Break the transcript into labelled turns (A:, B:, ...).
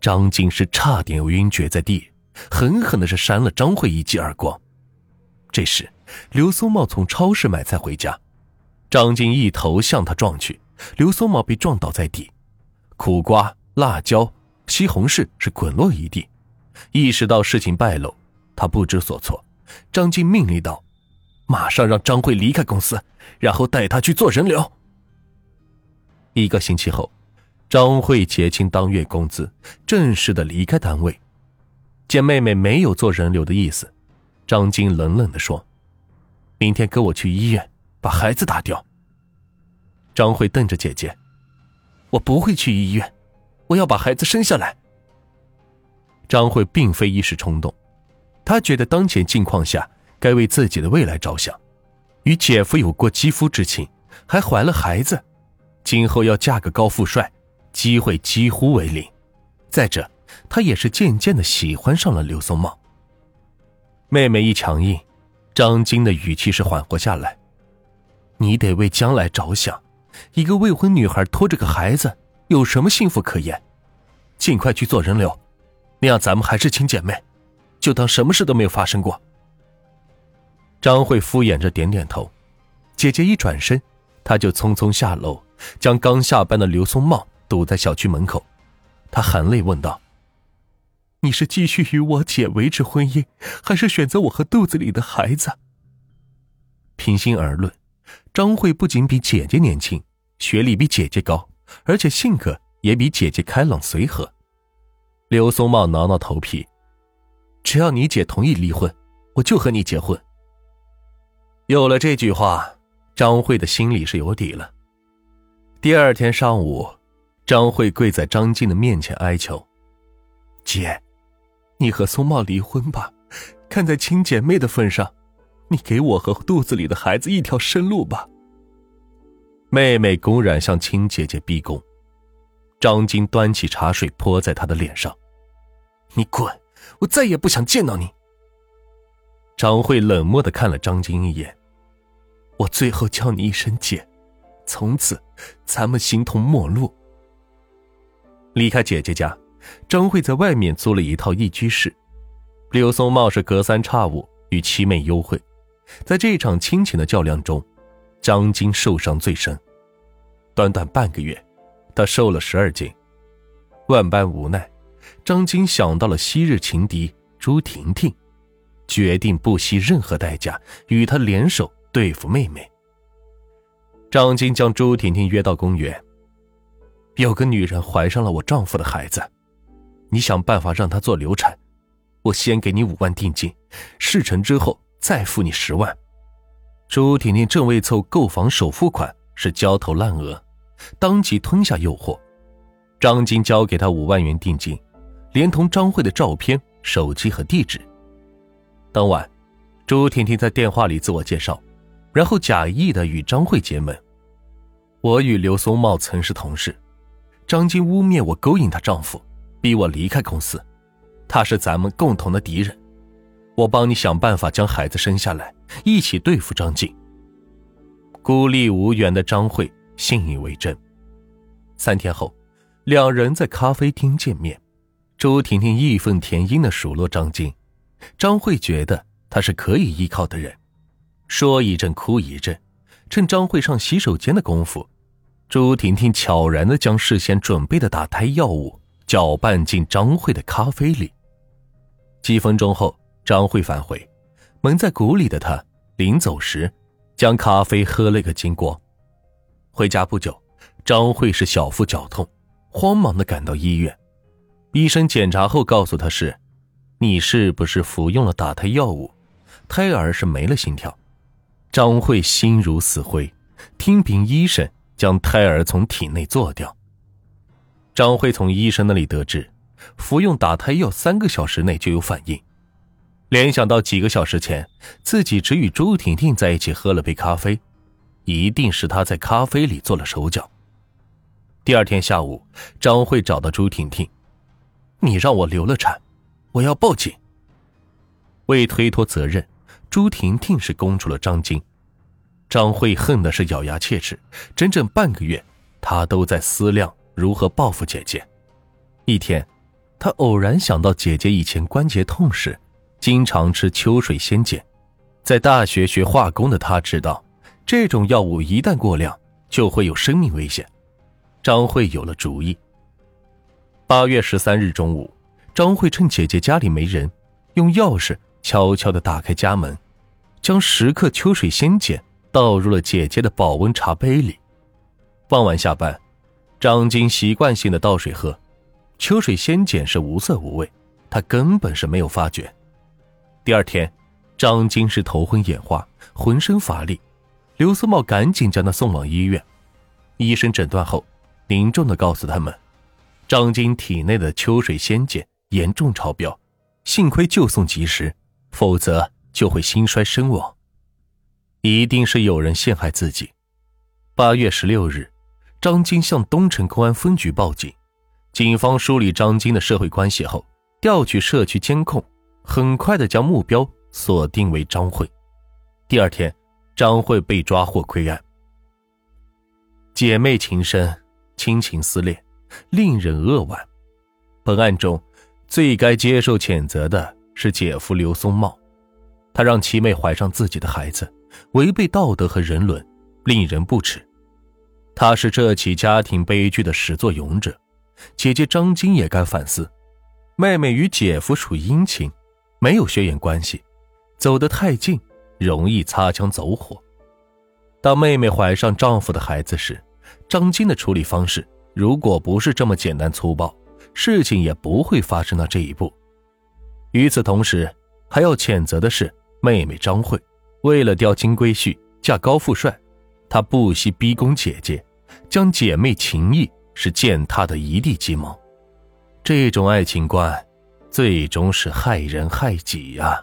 A: 张静是差点晕厥在地，狠狠的是扇了张慧一记耳光。这时，刘松茂从超市买菜回家，张静一头向他撞去，刘松茂被撞倒在地，苦瓜、辣椒、西红柿是滚落一地。意识到事情败露，他不知所措。张静命令道：“马上让张慧离开公司，然后带她去做人流。”一个星期后，张慧结清当月工资，正式的离开单位。见妹妹没有做人流的意思，张晶冷冷的说：“明天跟我去医院，把孩子打掉。”张慧瞪着姐姐：“我不会去医院，我要把孩子生下来。”张慧并非一时冲动，她觉得当前境况下该为自己的未来着想，与姐夫有过肌肤之亲，还怀了孩子，今后要嫁个高富帅，机会几乎为零。再者，她也是渐渐的喜欢上了刘松茂。妹妹一强硬，张晶的语气是缓和下来：“你得为将来着想，一个未婚女孩拖着个孩子，有什么幸福可言？尽快去做人流。”那样咱们还是亲姐妹，就当什么事都没有发生过。张慧敷衍着点点头，姐姐一转身，她就匆匆下楼，将刚下班的刘松茂堵在小区门口。她含泪问道：“你是继续与我姐维持婚姻，还是选择我和肚子里的孩子？”平心而论，张慧不仅比姐姐年轻，学历比姐姐高，而且性格也比姐姐开朗随和。刘松茂挠挠头皮，只要你姐同意离婚，我就和你结婚。有了这句话，张慧的心里是有底了。第二天上午，张慧跪在张静的面前哀求：“姐，你和松茂离婚吧，看在亲姐妹的份上，你给我和肚子里的孩子一条生路吧。”妹妹公然向亲姐姐逼宫。张晶端起茶水泼在她的脸上，“你滚！我再也不想见到你。”张慧冷漠的看了张晶一眼，“我最后叫你一声姐，从此咱们形同陌路。”离开姐姐家，张慧在外面租了一套一居室。刘松茂是隔三差五与七妹幽会，在这场亲情的较量中，张晶受伤最深，短短半个月。他瘦了十二斤，万般无奈，张晶想到了昔日情敌朱婷婷，决定不惜任何代价与她联手对付妹妹。张晶将朱婷婷约到公园，有个女人怀上了我丈夫的孩子，你想办法让她做流产，我先给你五万定金，事成之后再付你十万。朱婷婷正为凑购房首付款是焦头烂额。当即吞下诱惑，张晶交给他五万元定金，连同张慧的照片、手机和地址。当晚，朱婷婷在电话里自我介绍，然后假意的与张慧结盟。我与刘松茂曾是同事，张晶污蔑我勾引她丈夫，逼我离开公司，他是咱们共同的敌人。我帮你想办法将孩子生下来，一起对付张静。孤立无援的张慧。信以为真。三天后，两人在咖啡厅见面。周婷婷义愤填膺的数落张晶，张慧觉得他是可以依靠的人，说一阵哭一阵。趁张慧上洗手间的功夫，朱婷婷悄然的将事先准备的打胎药物搅拌进张慧的咖啡里。几分钟后，张慧返回，蒙在鼓里的她临走时，将咖啡喝了个精光。回家不久，张慧是小腹绞痛，慌忙的赶到医院。医生检查后告诉她是：“你是不是服用了打胎药物？胎儿是没了心跳。”张慧心如死灰，听凭医生将胎儿从体内做掉。张慧从医生那里得知，服用打胎药三个小时内就有反应，联想到几个小时前自己只与周婷婷在一起喝了杯咖啡。一定是他在咖啡里做了手脚。第二天下午，张慧找到朱婷婷：“你让我流了产，我要报警。”为推脱责任，朱婷婷是供出了张晶。张慧恨的是咬牙切齿，整整半个月，她都在思量如何报复姐姐。一天，他偶然想到姐姐以前关节痛时，经常吃秋水仙碱。在大学学化工的他知道，这种药物一旦过量，就会有生命危险。张慧有了主意。八月十三日中午，张慧趁姐姐家里没人，用钥匙悄悄地打开家门，将十克秋水仙碱倒入了姐姐的保温茶杯里。傍晚下班，张晶习惯性的倒水喝。秋水仙碱是无色无味，他根本是没有发觉。第二天，张晶是头昏眼花，浑身乏力。刘思茂赶紧将他送往医院。医生诊断后，凝重的告诉他们，张晶体内的秋水仙碱严重超标，幸亏救送及时，否则就会心衰身亡。一定是有人陷害自己。八月十六日，张晶向东城公安分局报警。警方梳理张晶的社会关系后，调取社区监控，很快的将目标锁定为张慧。第二天，张慧被抓获归案。姐妹情深，亲情撕裂，令人扼腕。本案中，最该接受谴责的是姐夫刘松茂，他让七妹怀上自己的孩子，违背道德和人伦，令人不齿。他是这起家庭悲剧的始作俑者。姐姐张晶也该反思，妹妹与姐夫属姻亲，没有血缘关系，走得太近容易擦枪走火。当妹妹怀上丈夫的孩子时，张晶的处理方式如果不是这么简单粗暴，事情也不会发生到这一步。与此同时，还要谴责的是妹妹张慧，为了钓金龟婿嫁高富帅，她不惜逼宫姐姐，将姐妹情谊。是践踏的一地鸡毛，这种爱情观，最终是害人害己呀。